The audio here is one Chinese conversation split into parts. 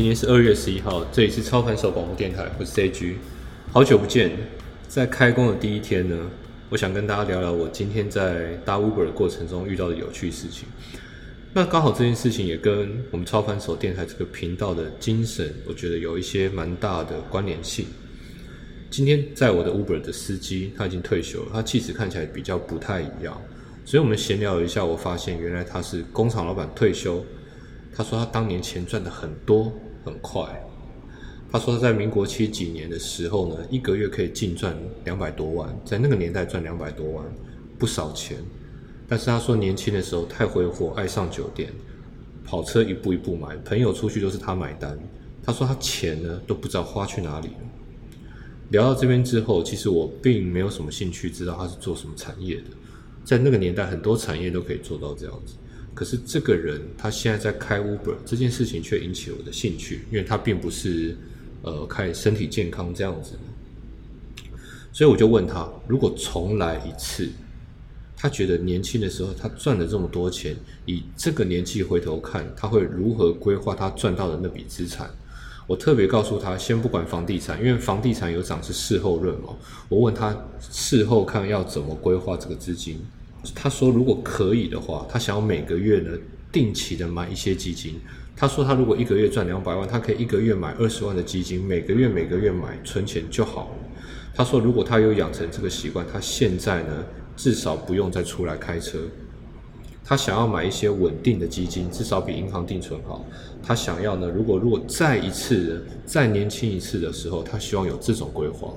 今天是二月十一号，这里是超凡手广播电台，我是 CG，好久不见。在开工的第一天呢，我想跟大家聊聊我今天在搭 Uber 的过程中遇到的有趣事情。那刚好这件事情也跟我们超凡手电台这个频道的精神，我觉得有一些蛮大的关联性。今天在我的 Uber 的司机他已经退休了，他气质看起来比较不太一样，所以我们闲聊了一下，我发现原来他是工厂老板退休。他说他当年钱赚的很多很快。他说他在民国七几年的时候呢，一个月可以净赚两百多万，在那个年代赚两百多万，不少钱。但是他说年轻的时候太挥霍，爱上酒店，跑车一步一步买，朋友出去都是他买单。他说他钱呢都不知道花去哪里了。聊到这边之后，其实我并没有什么兴趣知道他是做什么产业的。在那个年代，很多产业都可以做到这样子。可是这个人他现在在开 Uber 这件事情却引起我的兴趣，因为他并不是呃开身体健康这样子，所以我就问他，如果重来一次，他觉得年轻的时候他赚了这么多钱，以这个年纪回头看，他会如何规划他赚到的那笔资产？我特别告诉他，先不管房地产，因为房地产有涨是事后论嘛。我问他事后看要怎么规划这个资金。他说：“如果可以的话，他想要每个月呢定期的买一些基金。他说他如果一个月赚两百万，他可以一个月买二十万的基金，每个月每个月买存钱就好了。他说如果他有养成这个习惯，他现在呢至少不用再出来开车。他想要买一些稳定的基金，至少比银行定存好。他想要呢，如果如果再一次再年轻一次的时候，他希望有这种规划。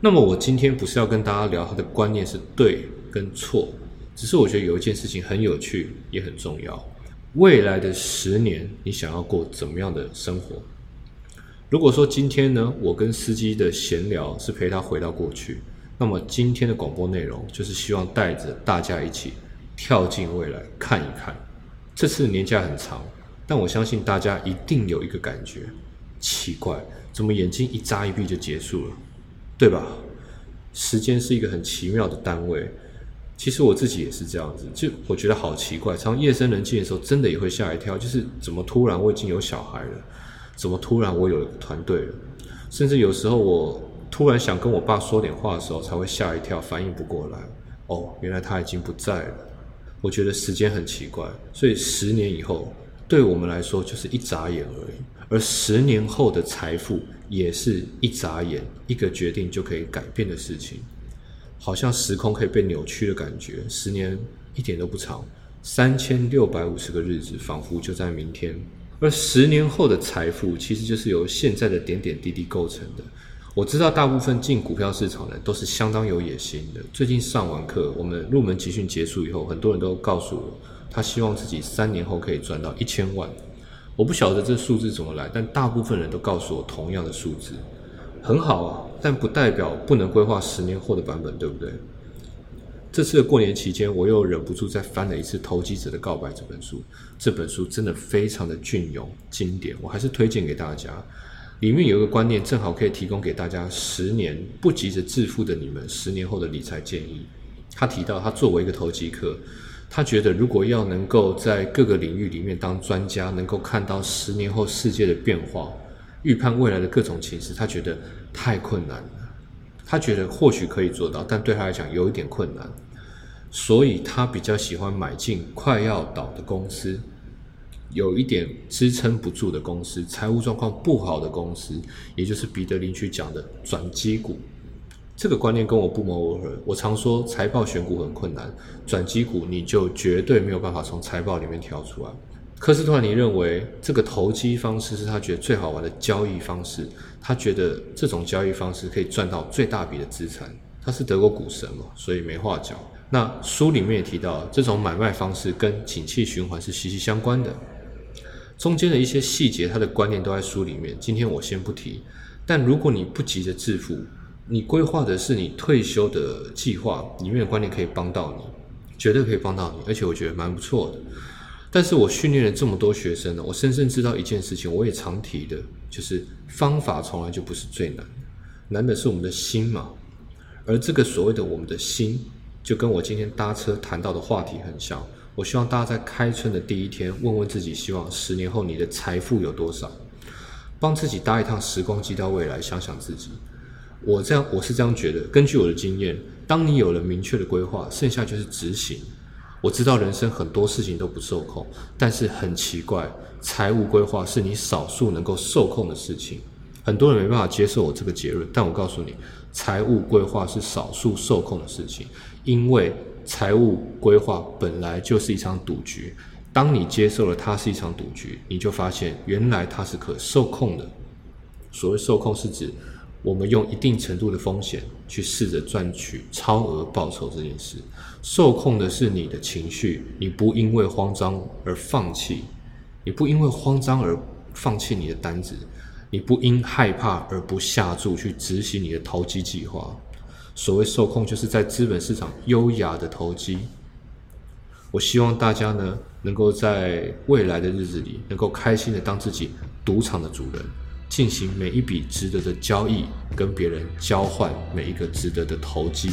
那么我今天不是要跟大家聊他的观念是对跟错。”只是我觉得有一件事情很有趣，也很重要。未来的十年，你想要过怎么样的生活？如果说今天呢，我跟司机的闲聊是陪他回到过去，那么今天的广播内容就是希望带着大家一起跳进未来看一看。这次年假很长，但我相信大家一定有一个感觉：奇怪，怎么眼睛一眨一闭就结束了？对吧？时间是一个很奇妙的单位。其实我自己也是这样子，就我觉得好奇怪，常夜深人静的时候，真的也会吓一跳。就是怎么突然我已经有小孩了，怎么突然我有团队了，甚至有时候我突然想跟我爸说点话的时候，才会吓一跳，反应不过来。哦，原来他已经不在了。我觉得时间很奇怪，所以十年以后对我们来说就是一眨眼而已，而十年后的财富也是一眨眼，一个决定就可以改变的事情。好像时空可以被扭曲的感觉，十年一点都不长，三千六百五十个日子仿佛就在明天。而十年后的财富，其实就是由现在的点点滴滴构成的。我知道大部分进股票市场的人都是相当有野心的。最近上完课，我们入门集训结束以后，很多人都告诉我，他希望自己三年后可以赚到一千万。我不晓得这数字怎么来，但大部分人都告诉我同样的数字。很好啊，但不代表不能规划十年后的版本，对不对？这次的过年期间，我又忍不住再翻了一次《投机者的告白》这本书。这本书真的非常的隽永经典，我还是推荐给大家。里面有一个观念，正好可以提供给大家十年不急着致富的你们十年后的理财建议。他提到，他作为一个投机客，他觉得如果要能够在各个领域里面当专家，能够看到十年后世界的变化。预判未来的各种情势，他觉得太困难了。他觉得或许可以做到，但对他来讲有一点困难，所以他比较喜欢买进快要倒的公司，有一点支撑不住的公司，财务状况不好的公司，也就是彼得林区讲的转机股。这个观念跟我不谋而合。我常说财报选股很困难，转机股你就绝对没有办法从财报里面挑出来。科斯托尼认为这个投机方式是他觉得最好玩的交易方式，他觉得这种交易方式可以赚到最大笔的资产。他是德国股神嘛，所以没话讲。那书里面也提到，这种买卖方式跟景气循环是息息相关的。中间的一些细节，他的观念都在书里面，今天我先不提。但如果你不急着致富，你规划的是你退休的计划，里面的观念可以帮到你，绝对可以帮到你，而且我觉得蛮不错的。但是我训练了这么多学生呢，我深深知道一件事情，我也常提的，就是方法从来就不是最难，难的是我们的心嘛。而这个所谓的我们的心，就跟我今天搭车谈到的话题很像。我希望大家在开春的第一天，问问自己，希望十年后你的财富有多少？帮自己搭一趟时光机到未来，想想自己。我这样，我是这样觉得。根据我的经验，当你有了明确的规划，剩下就是执行。我知道人生很多事情都不受控，但是很奇怪，财务规划是你少数能够受控的事情。很多人没办法接受我这个结论，但我告诉你，财务规划是少数受控的事情，因为财务规划本来就是一场赌局。当你接受了它是一场赌局，你就发现原来它是可受控的。所谓受控，是指我们用一定程度的风险去试着赚取超额报酬这件事。受控的是你的情绪，你不因为慌张而放弃，你不因为慌张而放弃你的单子，你不因害怕而不下注去执行你的投机计划。所谓受控，就是在资本市场优雅的投机。我希望大家呢，能够在未来的日子里，能够开心的当自己赌场的主人。进行每一笔值得的交易，跟别人交换每一个值得的投机。